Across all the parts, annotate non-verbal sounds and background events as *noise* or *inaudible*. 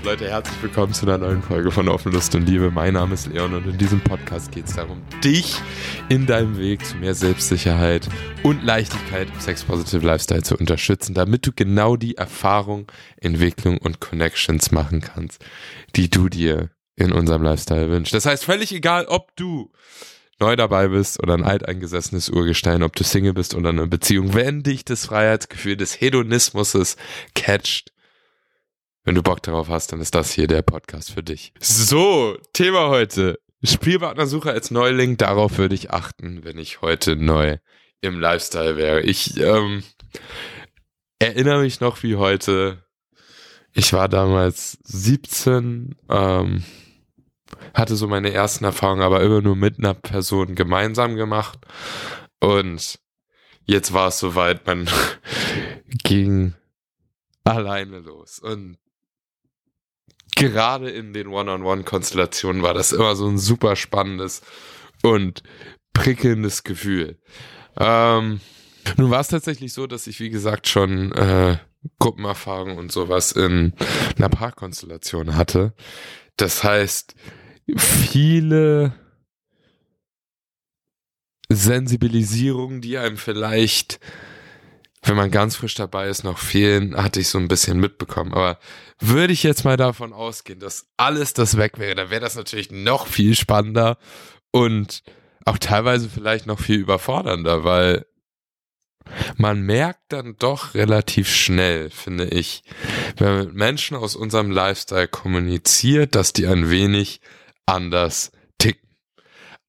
Live. Leute, herzlich willkommen zu einer neuen Folge von Offen Lust und Liebe. Mein Name ist Leon und in diesem Podcast geht es darum, dich in deinem Weg zu mehr Selbstsicherheit und Leichtigkeit im Sex Positive Lifestyle zu unterstützen, damit du genau die Erfahrung, Entwicklung und Connections machen kannst, die du dir in unserem Lifestyle wünschst. Das heißt, völlig egal, ob du neu dabei bist oder ein alteingesessenes Urgestein, ob du Single bist oder in einer Beziehung, wenn dich das Freiheitsgefühl des Hedonismus catcht, wenn du Bock darauf hast, dann ist das hier der Podcast für dich. So, Thema heute. Spielpartnersuche als Neuling, darauf würde ich achten, wenn ich heute neu im Lifestyle wäre. Ich ähm, erinnere mich noch wie heute. Ich war damals 17, ähm, hatte so meine ersten Erfahrungen, aber immer nur mit einer Person gemeinsam gemacht. Und jetzt war es soweit, man *laughs* ging alleine los. Und gerade in den One-on-One-Konstellationen war das immer so ein super spannendes und prickelndes Gefühl. Ähm, nun war es tatsächlich so, dass ich, wie gesagt, schon äh, Gruppenerfahrung und sowas in einer Paarkonstellation hatte. Das heißt, viele Sensibilisierungen, die einem vielleicht wenn man ganz frisch dabei ist, noch fehlen, hatte ich so ein bisschen mitbekommen. Aber würde ich jetzt mal davon ausgehen, dass alles das weg wäre, dann wäre das natürlich noch viel spannender und auch teilweise vielleicht noch viel überfordernder, weil man merkt dann doch relativ schnell, finde ich, wenn man mit Menschen aus unserem Lifestyle kommuniziert, dass die ein wenig anders ticken.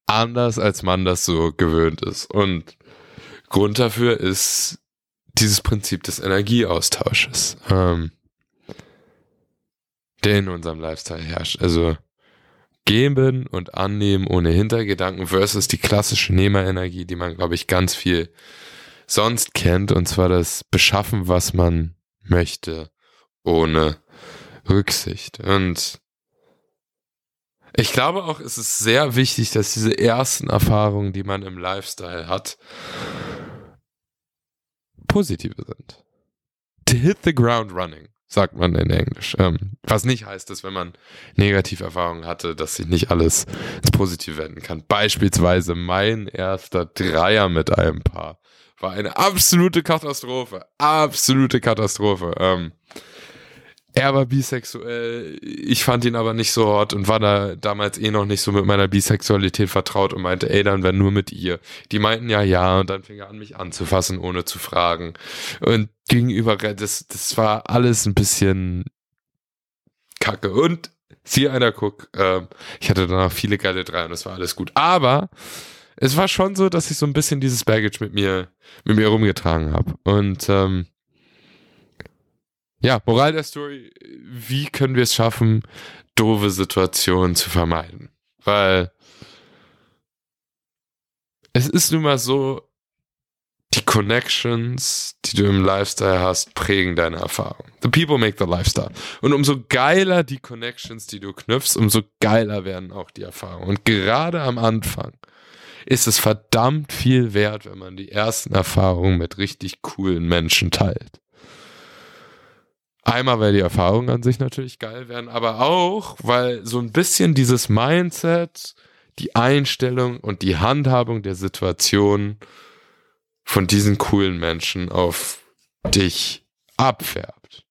Anders als man das so gewöhnt ist. Und Grund dafür ist dieses Prinzip des Energieaustausches, ähm, der in unserem Lifestyle herrscht. Also geben und annehmen ohne Hintergedanken versus die klassische Nehmerenergie, die man, glaube ich, ganz viel sonst kennt, und zwar das Beschaffen, was man möchte, ohne Rücksicht. Und ich glaube auch, es ist sehr wichtig, dass diese ersten Erfahrungen, die man im Lifestyle hat, positive sind. To hit the ground running, sagt man in Englisch. Ähm, was nicht heißt, dass wenn man Negativerfahrungen hatte, dass sich nicht alles ins Positive wenden kann. Beispielsweise mein erster Dreier mit einem Paar war eine absolute Katastrophe. Absolute Katastrophe. Ähm, er war bisexuell, ich fand ihn aber nicht so hot und war da damals eh noch nicht so mit meiner Bisexualität vertraut und meinte, ey, dann wenn nur mit ihr. Die meinten ja ja und dann fing er an, mich anzufassen, ohne zu fragen. Und gegenüber, das, das war alles ein bisschen kacke. Und sieh einer, guck, äh, ich hatte danach viele geile drei und es war alles gut. Aber es war schon so, dass ich so ein bisschen dieses Baggage mit mir, mit mir rumgetragen habe. Und ähm, ja, Moral der Story, wie können wir es schaffen, doofe Situationen zu vermeiden? Weil es ist nun mal so, die Connections, die du im Lifestyle hast, prägen deine Erfahrung. The people make the lifestyle. Und umso geiler die Connections, die du knüpfst, umso geiler werden auch die Erfahrungen. Und gerade am Anfang ist es verdammt viel wert, wenn man die ersten Erfahrungen mit richtig coolen Menschen teilt. Einmal, weil die Erfahrungen an sich natürlich geil werden, aber auch, weil so ein bisschen dieses Mindset, die Einstellung und die Handhabung der Situation von diesen coolen Menschen auf dich abfärbt.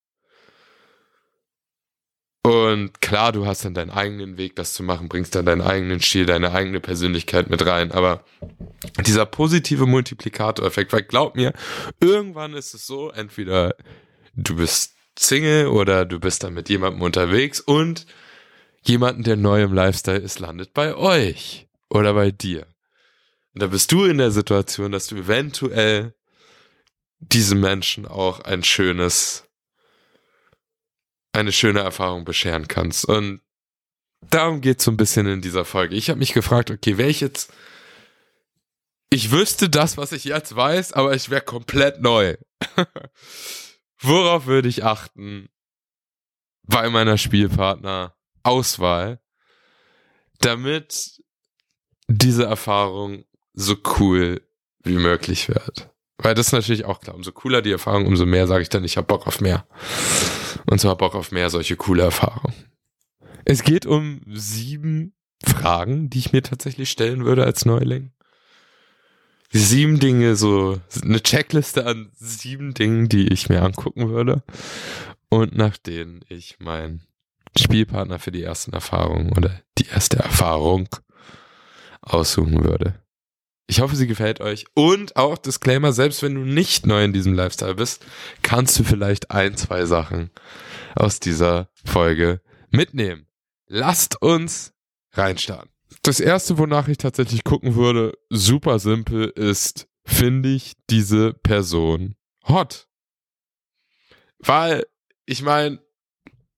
Und klar, du hast dann deinen eigenen Weg, das zu machen, bringst dann deinen eigenen Stil, deine eigene Persönlichkeit mit rein. Aber dieser positive Multiplikatoreffekt, weil glaub mir, irgendwann ist es so, entweder du bist Single oder du bist dann mit jemandem unterwegs und jemanden, der neu im Lifestyle ist, landet bei euch oder bei dir. Und da bist du in der Situation, dass du eventuell diesem Menschen auch ein schönes, eine schöne Erfahrung bescheren kannst. Und darum geht es so ein bisschen in dieser Folge. Ich habe mich gefragt, okay, wäre ich jetzt, ich wüsste das, was ich jetzt weiß, aber ich wäre komplett neu. *laughs* Worauf würde ich achten bei meiner Spielpartner-Auswahl, damit diese Erfahrung so cool wie möglich wird? Weil das ist natürlich auch klar. Umso cooler die Erfahrung, umso mehr sage ich dann, ich habe Bock auf mehr. Und zwar Bock auf mehr solche coole Erfahrungen. Es geht um sieben Fragen, die ich mir tatsächlich stellen würde als Neuling. Sieben Dinge, so eine Checkliste an sieben Dingen, die ich mir angucken würde und nach denen ich meinen Spielpartner für die ersten Erfahrungen oder die erste Erfahrung aussuchen würde. Ich hoffe, sie gefällt euch. Und auch Disclaimer, selbst wenn du nicht neu in diesem Lifestyle bist, kannst du vielleicht ein, zwei Sachen aus dieser Folge mitnehmen. Lasst uns reinstarten. Das erste, wonach ich tatsächlich gucken würde, super simpel, ist, finde ich diese Person hot? Weil, ich meine,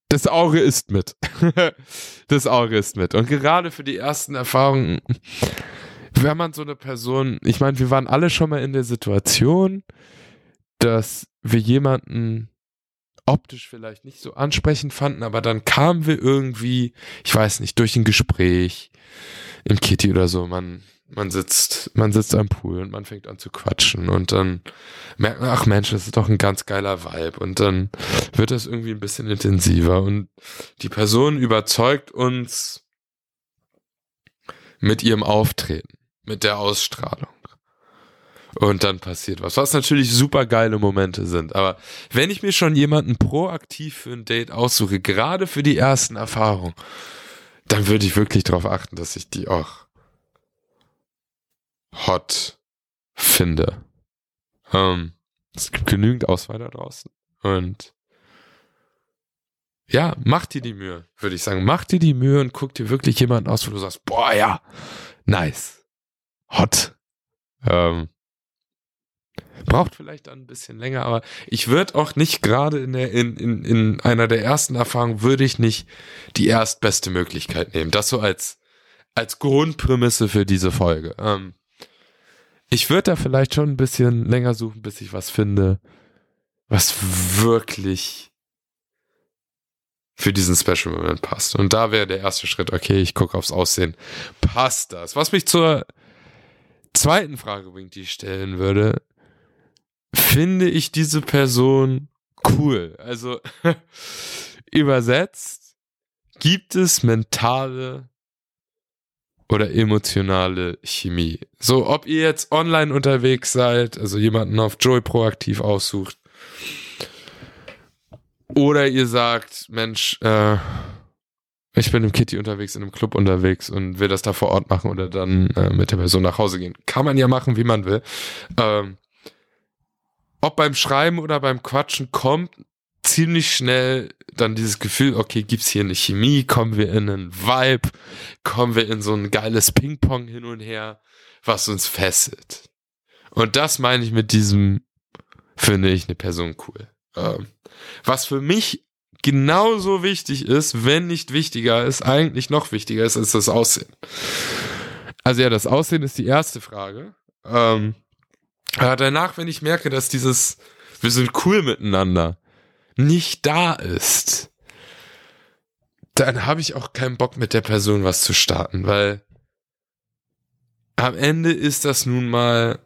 das Auge ist mit. *laughs* das Auge ist mit. Und gerade für die ersten Erfahrungen, wenn man so eine Person, ich meine, wir waren alle schon mal in der Situation, dass wir jemanden optisch vielleicht nicht so ansprechend fanden, aber dann kamen wir irgendwie, ich weiß nicht, durch ein Gespräch im Kitty oder so, man, man sitzt, man sitzt am Pool und man fängt an zu quatschen und dann merkt man, ach Mensch, das ist doch ein ganz geiler Vibe und dann wird das irgendwie ein bisschen intensiver und die Person überzeugt uns mit ihrem Auftreten mit der Ausstrahlung. Und dann passiert was, was natürlich super geile Momente sind. Aber wenn ich mir schon jemanden proaktiv für ein Date aussuche, gerade für die ersten Erfahrungen, dann würde ich wirklich darauf achten, dass ich die auch hot finde. Ähm, es gibt genügend Auswahl da draußen. Und ja, mach dir die Mühe, würde ich sagen. Mach dir die Mühe und guck dir wirklich jemanden aus, wo du sagst, boah, ja, nice hot. Ähm, braucht vielleicht dann ein bisschen länger, aber ich würde auch nicht gerade in der in, in, in einer der ersten Erfahrungen würde ich nicht die erstbeste Möglichkeit nehmen. Das so als als Grundprämisse für diese Folge. Ähm, ich würde da vielleicht schon ein bisschen länger suchen, bis ich was finde, was wirklich für diesen Special Moment passt. Und da wäre der erste Schritt, okay, ich gucke aufs Aussehen. Passt das? Was mich zur zweiten Frage bringt, die ich stellen würde, finde ich diese Person cool? Also *laughs* übersetzt, gibt es mentale oder emotionale Chemie? So, ob ihr jetzt online unterwegs seid, also jemanden auf Joy proaktiv aussucht, oder ihr sagt, Mensch, äh, ich bin im Kitty unterwegs, in einem Club unterwegs und will das da vor Ort machen oder dann äh, mit der Person nach Hause gehen. Kann man ja machen, wie man will. Ähm, ob beim Schreiben oder beim Quatschen kommt ziemlich schnell dann dieses Gefühl, okay, gibt's hier eine Chemie, kommen wir in einen Vibe, kommen wir in so ein geiles Ping-Pong hin und her, was uns fesselt. Und das meine ich mit diesem, finde ich eine Person cool. Ähm, was für mich genauso wichtig ist, wenn nicht wichtiger ist, eigentlich noch wichtiger ist als das Aussehen. Also ja, das Aussehen ist die erste Frage. Ähm, aber danach, wenn ich merke, dass dieses wir sind cool miteinander nicht da ist, dann habe ich auch keinen Bock mit der Person was zu starten, weil am Ende ist das nun mal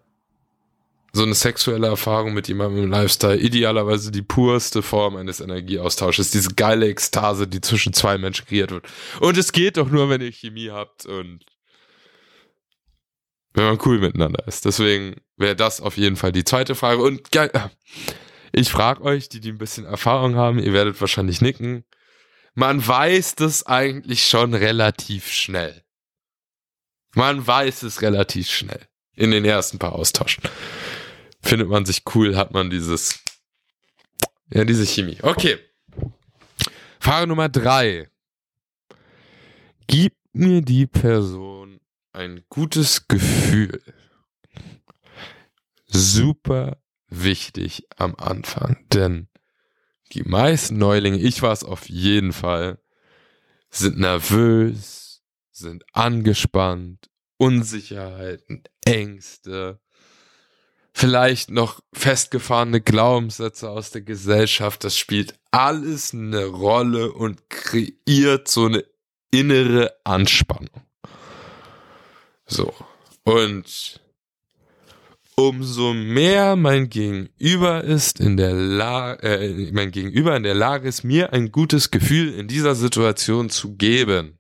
so eine sexuelle Erfahrung mit jemandem im Lifestyle idealerweise die purste Form eines Energieaustausches, diese geile Ekstase, die zwischen zwei Menschen kreiert wird. Und es geht doch nur, wenn ihr Chemie habt und wenn man cool miteinander ist. Deswegen wäre das auf jeden Fall die zweite Frage. Und geil, ich frage euch, die die ein bisschen Erfahrung haben, ihr werdet wahrscheinlich nicken. Man weiß das eigentlich schon relativ schnell. Man weiß es relativ schnell in den ersten paar Austauschen findet man sich cool, hat man dieses, ja, diese Chemie. Okay. Frage Nummer drei. Gibt mir die Person ein gutes Gefühl. Super wichtig am Anfang, denn die meisten Neulinge, ich war es auf jeden Fall, sind nervös, sind angespannt, Unsicherheiten, Ängste, vielleicht noch festgefahrene Glaubenssätze aus der Gesellschaft. Das spielt alles eine Rolle und kreiert so eine innere Anspannung. So. Und umso mehr mein Gegenüber ist in der Lage, äh, mein Gegenüber in der Lage ist, mir ein gutes Gefühl in dieser Situation zu geben,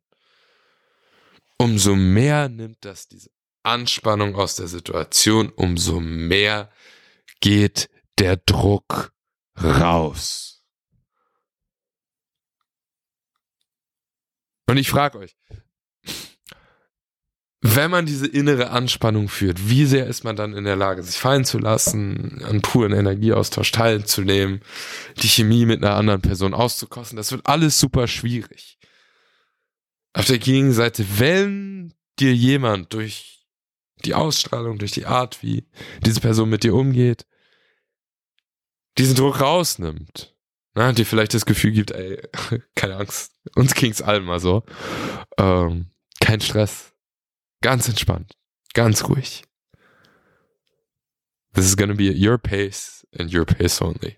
umso mehr nimmt das diese Anspannung aus der Situation, umso mehr geht der Druck raus. Und ich frage euch, wenn man diese innere Anspannung führt, wie sehr ist man dann in der Lage, sich fallen zu lassen, an puren Energieaustausch teilzunehmen, die Chemie mit einer anderen Person auszukosten? Das wird alles super schwierig. Auf der Gegenseite, wenn dir jemand durch die Ausstrahlung, durch die Art, wie diese Person mit dir umgeht, diesen Druck rausnimmt, na, dir vielleicht das Gefühl gibt, ey, *laughs* keine Angst, uns ging's allen mal so, ähm, kein Stress, Ganz entspannt. Ganz ruhig. This is gonna be at your pace and your pace only.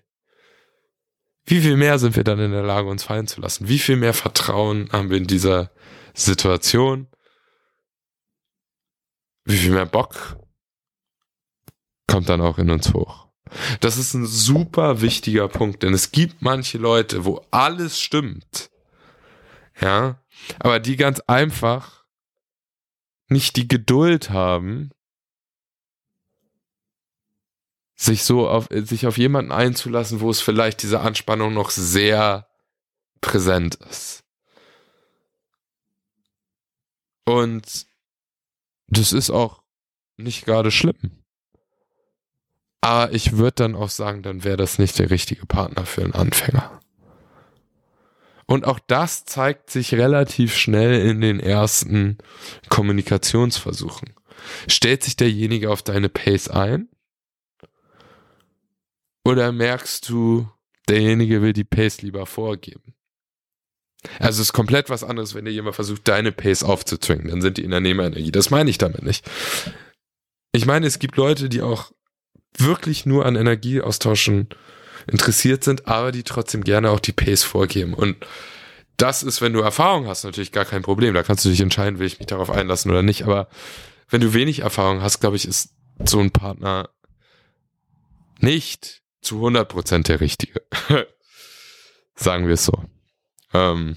Wie viel mehr sind wir dann in der Lage, uns fallen zu lassen? Wie viel mehr Vertrauen haben wir in dieser Situation? Wie viel mehr Bock kommt dann auch in uns hoch? Das ist ein super wichtiger Punkt, denn es gibt manche Leute, wo alles stimmt. Ja, aber die ganz einfach nicht die Geduld haben, sich so auf, sich auf jemanden einzulassen, wo es vielleicht diese Anspannung noch sehr präsent ist. Und das ist auch nicht gerade schlimm. Aber ich würde dann auch sagen, dann wäre das nicht der richtige Partner für einen Anfänger. Und auch das zeigt sich relativ schnell in den ersten Kommunikationsversuchen. Stellt sich derjenige auf deine Pace ein? Oder merkst du, derjenige will die Pace lieber vorgeben? Also es ist komplett was anderes, wenn dir jemand versucht, deine Pace aufzuzwingen. Dann sind die in der Nehmerenergie. Das meine ich damit nicht. Ich meine, es gibt Leute, die auch wirklich nur an Energieaustauschen interessiert sind, aber die trotzdem gerne auch die Pace vorgeben. Und das ist, wenn du Erfahrung hast, natürlich gar kein Problem. Da kannst du dich entscheiden, will ich mich darauf einlassen oder nicht. Aber wenn du wenig Erfahrung hast, glaube ich, ist so ein Partner nicht zu 100% der richtige. *laughs* Sagen wir es so. Ähm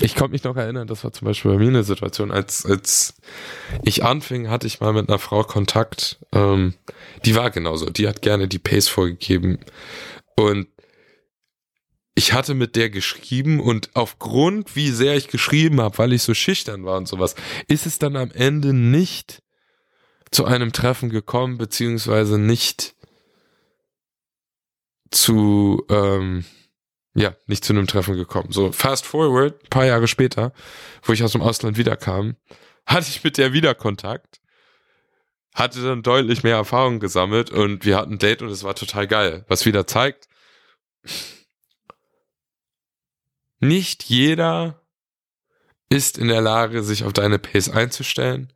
ich konnte mich noch erinnern, das war zum Beispiel bei mir eine Situation, als, als ich anfing, hatte ich mal mit einer Frau Kontakt, ähm, die war genauso, die hat gerne die Pace vorgegeben. Und ich hatte mit der geschrieben und aufgrund, wie sehr ich geschrieben habe, weil ich so schüchtern war und sowas, ist es dann am Ende nicht zu einem Treffen gekommen, beziehungsweise nicht zu, ähm, ja, nicht zu einem Treffen gekommen. So, fast forward, paar Jahre später, wo ich aus dem Ausland wiederkam, hatte ich mit der wieder Kontakt, hatte dann deutlich mehr Erfahrung gesammelt und wir hatten ein Date und es war total geil. Was wieder zeigt, nicht jeder ist in der Lage, sich auf deine Pace einzustellen.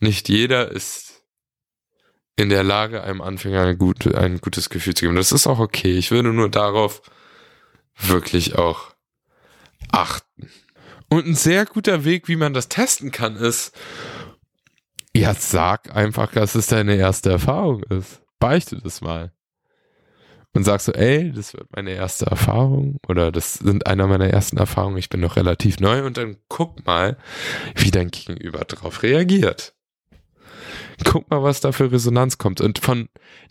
Nicht jeder ist in der Lage, einem Anfänger ein, ein gutes Gefühl zu geben. Das ist auch okay. Ich würde nur darauf wirklich auch achten. Und ein sehr guter Weg, wie man das testen kann, ist, ja, sag einfach, dass es deine erste Erfahrung ist. Beichte das mal. Und sagst so, ey, das wird meine erste Erfahrung oder das sind einer meiner ersten Erfahrungen, ich bin noch relativ neu und dann guck mal, wie dein Gegenüber darauf reagiert. Guck mal, was da für Resonanz kommt. Und von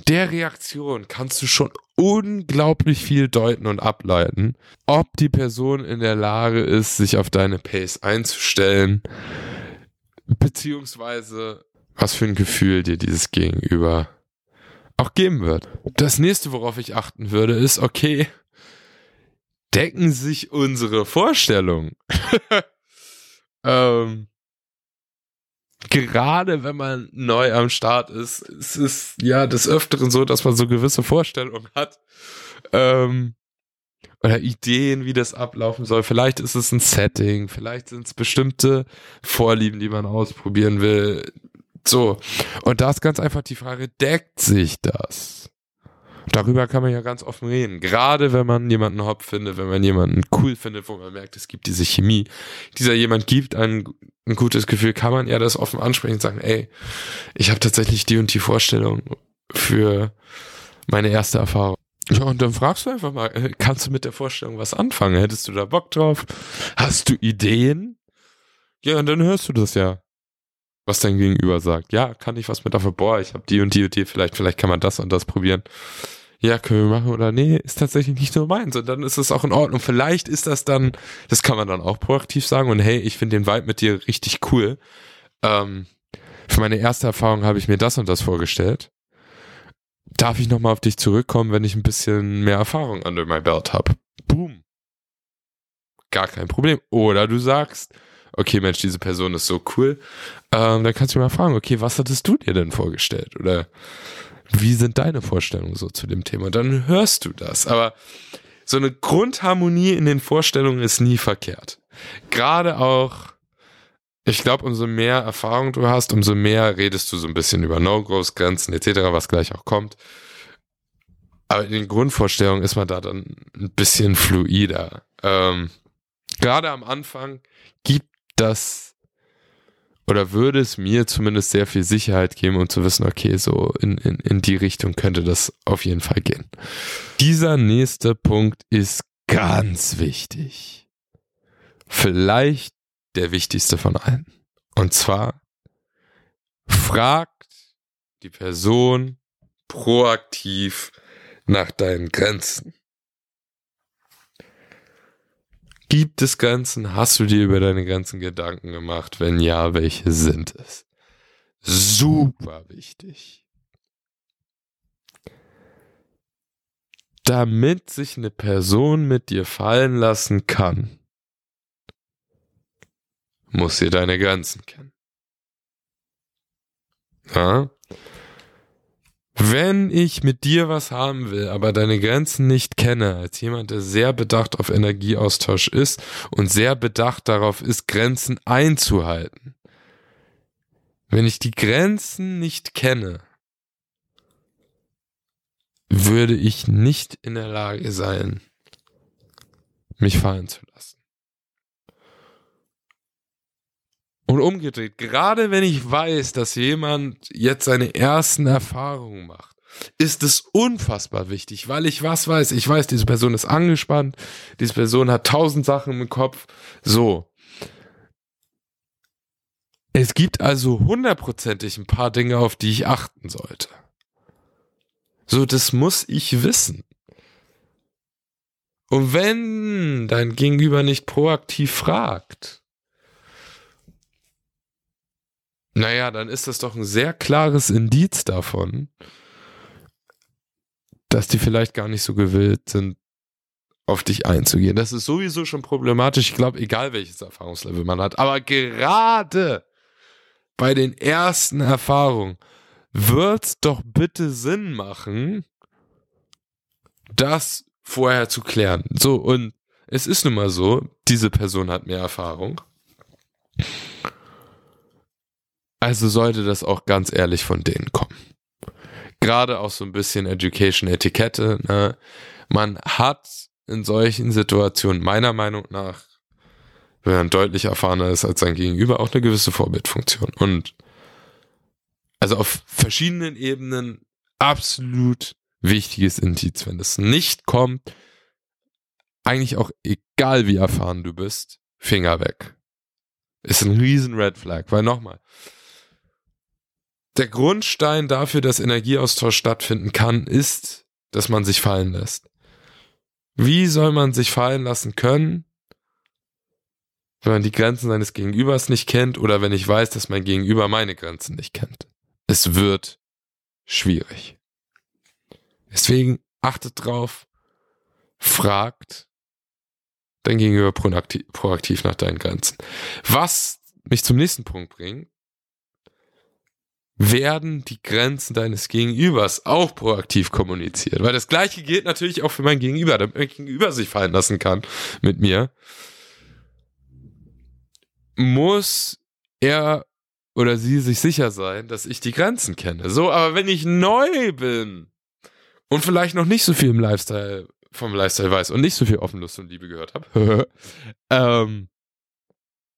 der Reaktion kannst du schon unglaublich viel deuten und ableiten, ob die Person in der Lage ist, sich auf deine Pace einzustellen, beziehungsweise was für ein Gefühl dir dieses Gegenüber auch geben wird. Das nächste, worauf ich achten würde, ist, okay, decken sich unsere Vorstellungen. *laughs* ähm, gerade wenn man neu am Start ist, es ist ja des Öfteren so, dass man so gewisse Vorstellungen hat. Ähm, oder Ideen, wie das ablaufen soll. Vielleicht ist es ein Setting, vielleicht sind es bestimmte Vorlieben, die man ausprobieren will. So. Und da ist ganz einfach die Frage, deckt sich das? Darüber kann man ja ganz offen reden. Gerade wenn man jemanden hopp findet, wenn man jemanden cool findet, wo man merkt, es gibt diese Chemie. Dieser jemand gibt ein, ein gutes Gefühl, kann man ja das offen ansprechen und sagen, ey, ich habe tatsächlich die und die Vorstellung für meine erste Erfahrung. Ja, und dann fragst du einfach mal, äh, kannst du mit der Vorstellung was anfangen? Hättest du da Bock drauf? Hast du Ideen? Ja, und dann hörst du das ja, was dein Gegenüber sagt. Ja, kann ich was mit dafür? Boah, ich habe die und die und die, vielleicht, vielleicht kann man das und das probieren. Ja, können wir machen oder nee, ist tatsächlich nicht nur meins. Und dann ist es auch in Ordnung. Vielleicht ist das dann, das kann man dann auch proaktiv sagen und hey, ich finde den Vibe mit dir richtig cool. Ähm, für meine erste Erfahrung habe ich mir das und das vorgestellt darf ich nochmal auf dich zurückkommen, wenn ich ein bisschen mehr Erfahrung under my belt habe. Boom. Gar kein Problem. Oder du sagst, okay, Mensch, diese Person ist so cool. Ähm, dann kannst du mal fragen, okay, was hattest du dir denn vorgestellt? Oder wie sind deine Vorstellungen so zu dem Thema? Dann hörst du das. Aber so eine Grundharmonie in den Vorstellungen ist nie verkehrt. Gerade auch ich glaube, umso mehr Erfahrung du hast, umso mehr redest du so ein bisschen über No-Gos, Grenzen etc., was gleich auch kommt. Aber in den Grundvorstellungen ist man da dann ein bisschen fluider. Ähm, Gerade am Anfang gibt das oder würde es mir zumindest sehr viel Sicherheit geben, um zu wissen, okay, so in, in, in die Richtung könnte das auf jeden Fall gehen. Dieser nächste Punkt ist ganz wichtig. Vielleicht der wichtigste von allen. Und zwar fragt die Person proaktiv nach deinen Grenzen. Gibt es Grenzen? Hast du dir über deine Grenzen Gedanken gemacht? Wenn ja, welche sind es? Super wichtig. Damit sich eine Person mit dir fallen lassen kann, muss sie deine Grenzen kennen. Ja? Wenn ich mit dir was haben will, aber deine Grenzen nicht kenne, als jemand, der sehr bedacht auf Energieaustausch ist und sehr bedacht darauf ist, Grenzen einzuhalten. Wenn ich die Grenzen nicht kenne, würde ich nicht in der Lage sein, mich fallen zu lassen. Und umgedreht, gerade wenn ich weiß, dass jemand jetzt seine ersten Erfahrungen macht, ist es unfassbar wichtig, weil ich was weiß. Ich weiß, diese Person ist angespannt, diese Person hat tausend Sachen im Kopf. So. Es gibt also hundertprozentig ein paar Dinge, auf die ich achten sollte. So, das muss ich wissen. Und wenn dein Gegenüber nicht proaktiv fragt, Naja, dann ist das doch ein sehr klares Indiz davon, dass die vielleicht gar nicht so gewillt sind, auf dich einzugehen. Das ist sowieso schon problematisch. Ich glaube, egal welches Erfahrungslevel man hat. Aber gerade bei den ersten Erfahrungen wird's doch bitte Sinn machen, das vorher zu klären. So, und es ist nun mal so, diese Person hat mehr Erfahrung. Also sollte das auch ganz ehrlich von denen kommen. Gerade auch so ein bisschen Education Etikette. Ne? Man hat in solchen Situationen meiner Meinung nach, wenn man deutlich erfahrener ist als sein Gegenüber, auch eine gewisse Vorbildfunktion. Und also auf verschiedenen Ebenen absolut wichtiges Indiz. Wenn das nicht kommt, eigentlich auch egal wie erfahren du bist, Finger weg. Ist ein riesen Red Flag, weil nochmal, der Grundstein dafür, dass Energieaustausch stattfinden kann, ist, dass man sich fallen lässt. Wie soll man sich fallen lassen können, wenn man die Grenzen seines Gegenübers nicht kennt oder wenn ich weiß, dass mein Gegenüber meine Grenzen nicht kennt? Es wird schwierig. Deswegen achtet drauf, fragt dein Gegenüber proaktiv, proaktiv nach deinen Grenzen. Was mich zum nächsten Punkt bringt, werden die Grenzen deines Gegenübers auch proaktiv kommuniziert. Weil das gleiche gilt natürlich auch für mein Gegenüber, damit mein Gegenüber sich fallen lassen kann mit mir. Muss er oder sie sich sicher sein, dass ich die Grenzen kenne. So, aber wenn ich neu bin und vielleicht noch nicht so viel im Lifestyle, vom Lifestyle weiß und nicht so viel Offenlust und Liebe gehört habe, *laughs* ähm,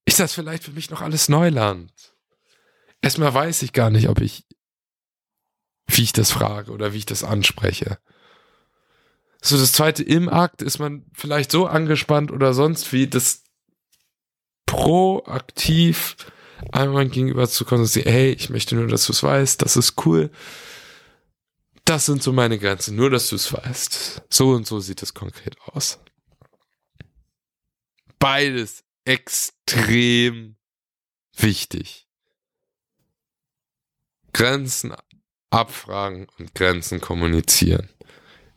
ist das vielleicht für mich noch alles Neuland. Erstmal weiß ich gar nicht, ob ich, wie ich das frage oder wie ich das anspreche. So, das zweite, im Akt ist man vielleicht so angespannt oder sonst wie, das proaktiv einmal gegenüber zu konzentrieren, hey, ich möchte nur, dass du es weißt, das ist cool. Das sind so meine Grenzen, nur dass du es weißt. So und so sieht es konkret aus. Beides extrem wichtig. Grenzen abfragen und Grenzen kommunizieren.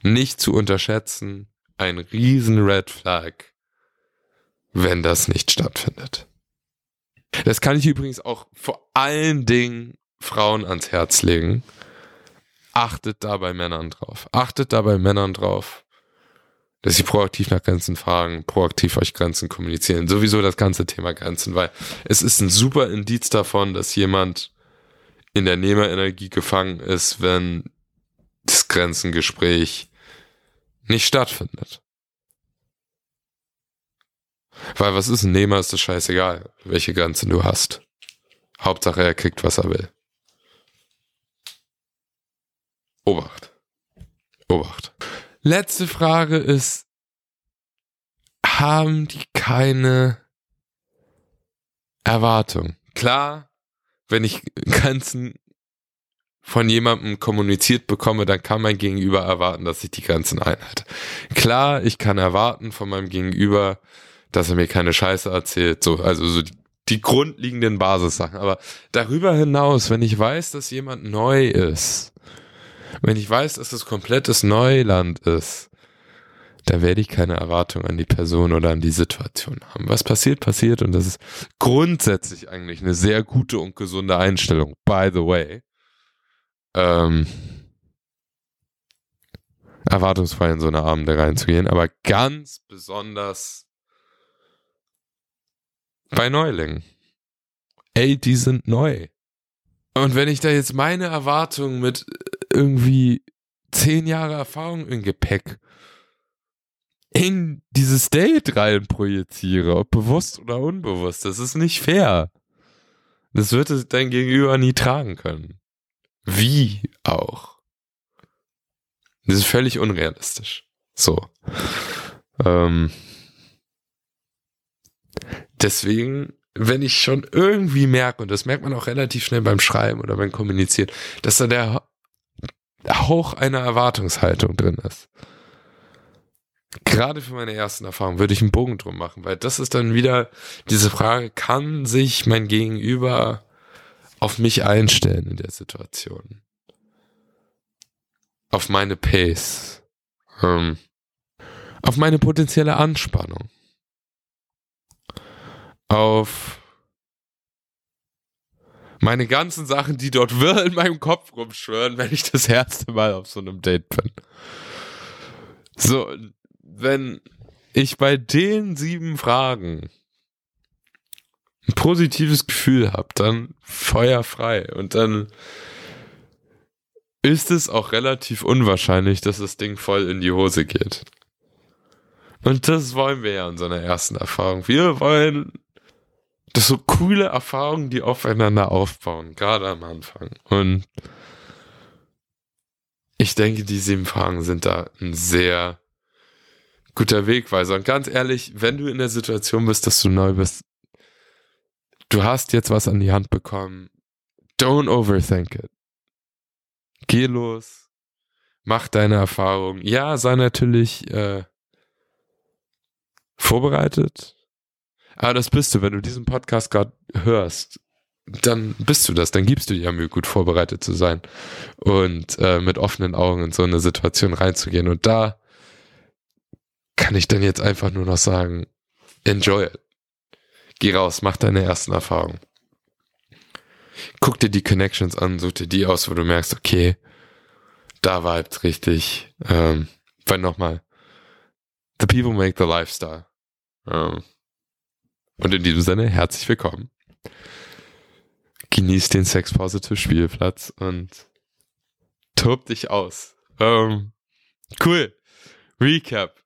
Nicht zu unterschätzen, ein riesen Red Flag, wenn das nicht stattfindet. Das kann ich übrigens auch vor allen Dingen Frauen ans Herz legen. Achtet da bei Männern drauf. Achtet da bei Männern drauf, dass sie proaktiv nach Grenzen fragen, proaktiv euch Grenzen kommunizieren. Sowieso das ganze Thema Grenzen, weil es ist ein super Indiz davon, dass jemand in der Nehmerenergie gefangen ist, wenn das Grenzengespräch nicht stattfindet. Weil was ist ein Nehmer, ist das scheißegal, welche Grenzen du hast. Hauptsache er kriegt, was er will. Obacht. Obacht. Letzte Frage ist, haben die keine Erwartung? Klar, wenn ich *laughs* Grenzen von jemandem kommuniziert bekomme, dann kann mein Gegenüber erwarten, dass ich die Grenzen einhalte. Klar, ich kann erwarten von meinem Gegenüber, dass er mir keine Scheiße erzählt, so, also so die, die grundlegenden Basissachen. Aber darüber hinaus, wenn ich weiß, dass jemand neu ist, wenn ich weiß, dass es komplettes Neuland ist, da werde ich keine Erwartung an die Person oder an die Situation haben. Was passiert, passiert und das ist grundsätzlich eigentlich eine sehr gute und gesunde Einstellung, by the way. Ähm, erwartungsfrei in so eine Abende reinzugehen, aber ganz besonders bei Neulingen. Ey, die sind neu. Und wenn ich da jetzt meine Erwartungen mit irgendwie zehn Jahre Erfahrung im Gepäck in dieses Date rein projiziere, ob bewusst oder unbewusst, das ist nicht fair. Das wird dein Gegenüber nie tragen können. Wie auch. Das ist völlig unrealistisch. So. Ähm, deswegen, wenn ich schon irgendwie merke, und das merkt man auch relativ schnell beim Schreiben oder beim Kommunizieren, dass da der Hauch einer Erwartungshaltung drin ist. Gerade für meine ersten Erfahrungen würde ich einen Bogen drum machen, weil das ist dann wieder diese Frage, kann sich mein Gegenüber auf mich einstellen in der Situation? Auf meine Pace? Ähm, auf meine potenzielle Anspannung? auf meine ganzen Sachen, die dort wirr *laughs* in meinem Kopf rumschwören, wenn ich das erste Mal auf so einem Date bin. So, wenn ich bei den sieben Fragen ein positives Gefühl habe, dann feuerfrei und dann ist es auch relativ unwahrscheinlich, dass das Ding voll in die Hose geht. Und das wollen wir ja in so einer ersten Erfahrung. Wir wollen das so coole Erfahrungen, die aufeinander aufbauen, gerade am Anfang. Und ich denke, die sieben Fragen sind da ein sehr guter Wegweiser. Und ganz ehrlich, wenn du in der Situation bist, dass du neu bist, du hast jetzt was an die Hand bekommen, don't overthink it. Geh los, mach deine Erfahrung. Ja, sei natürlich äh, vorbereitet, aber das bist du, wenn du diesen Podcast gerade hörst, dann bist du das, dann gibst du dir Mühe, gut vorbereitet zu sein und äh, mit offenen Augen in so eine Situation reinzugehen. Und da kann ich dann jetzt einfach nur noch sagen, enjoy it. Geh raus, mach deine ersten Erfahrungen. Guck dir die Connections an, such dir die aus, wo du merkst, okay, da vibet richtig. Ähm, weil nochmal, the people make the lifestyle. Ähm, und in diesem Sinne, herzlich willkommen. Genieß den Sex Positive Spielplatz und tob dich aus. Ähm, Cool. Recap.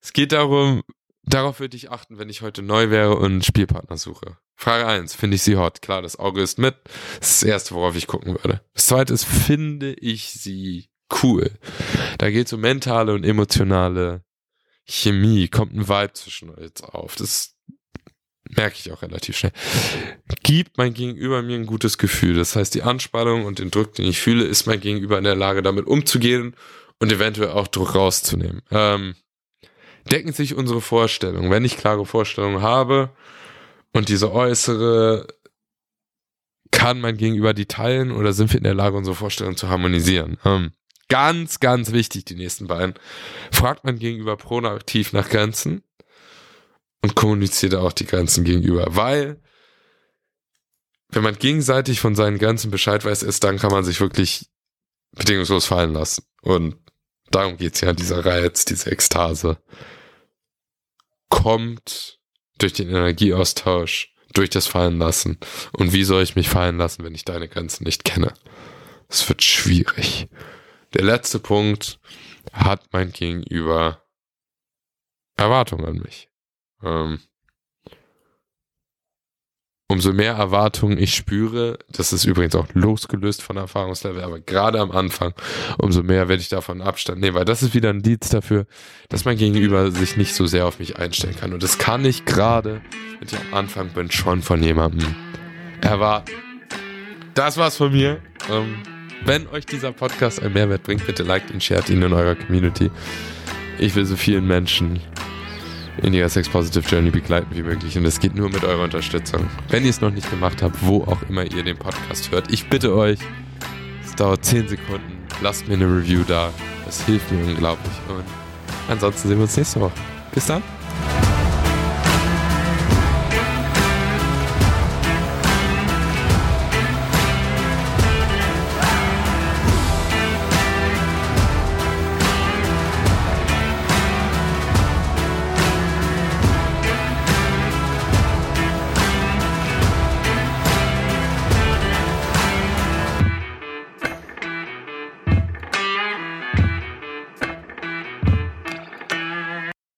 Es geht darum, darauf würde ich achten, wenn ich heute neu wäre und einen Spielpartner suche. Frage 1, finde ich sie hot? Klar, das Auge ist mit. Das ist das Erste, worauf ich gucken würde. Das Zweite ist, finde ich sie cool? Da geht es um mentale und emotionale Chemie. Kommt ein Vibe zwischen euch auf. Das merke ich auch relativ schnell. Gibt mein Gegenüber mir ein gutes Gefühl. Das heißt, die Anspannung und den Druck, den ich fühle, ist mein Gegenüber in der Lage, damit umzugehen und eventuell auch Druck rauszunehmen. Ähm, decken sich unsere Vorstellungen. Wenn ich klare Vorstellungen habe und diese äußere, kann mein Gegenüber die teilen oder sind wir in der Lage, unsere Vorstellungen zu harmonisieren? Ähm, ganz, ganz wichtig, die nächsten beiden. Fragt mein Gegenüber proaktiv nach Grenzen und kommuniziert auch die Grenzen gegenüber, weil wenn man gegenseitig von seinen Grenzen Bescheid weiß, ist, dann kann man sich wirklich bedingungslos fallen lassen. Und darum geht's ja, dieser Reiz, diese Ekstase kommt durch den Energieaustausch, durch das Fallen lassen. Und wie soll ich mich fallen lassen, wenn ich deine Grenzen nicht kenne? Es wird schwierig. Der letzte Punkt hat mein Gegenüber Erwartungen an mich. Ähm, umso mehr Erwartungen ich spüre, das ist übrigens auch losgelöst von Erfahrungslevel, aber gerade am Anfang, umso mehr werde ich davon Abstand nehmen, weil das ist wieder ein Dienst dafür, dass mein Gegenüber sich nicht so sehr auf mich einstellen kann. Und das kann ich gerade, wenn ich am Anfang bin, schon von jemandem erwarten. Das war's von mir. Ähm, wenn euch dieser Podcast einen Mehrwert bringt, bitte liked ihn, shared ihn in eurer Community. Ich will so vielen Menschen in ihrer Sex Positive Journey begleiten wie möglich. Und das geht nur mit eurer Unterstützung. Wenn ihr es noch nicht gemacht habt, wo auch immer ihr den Podcast hört, ich bitte euch, es dauert 10 Sekunden, lasst mir eine Review da. Das hilft mir unglaublich. Und ansonsten sehen wir uns nächste Woche. Bis dann.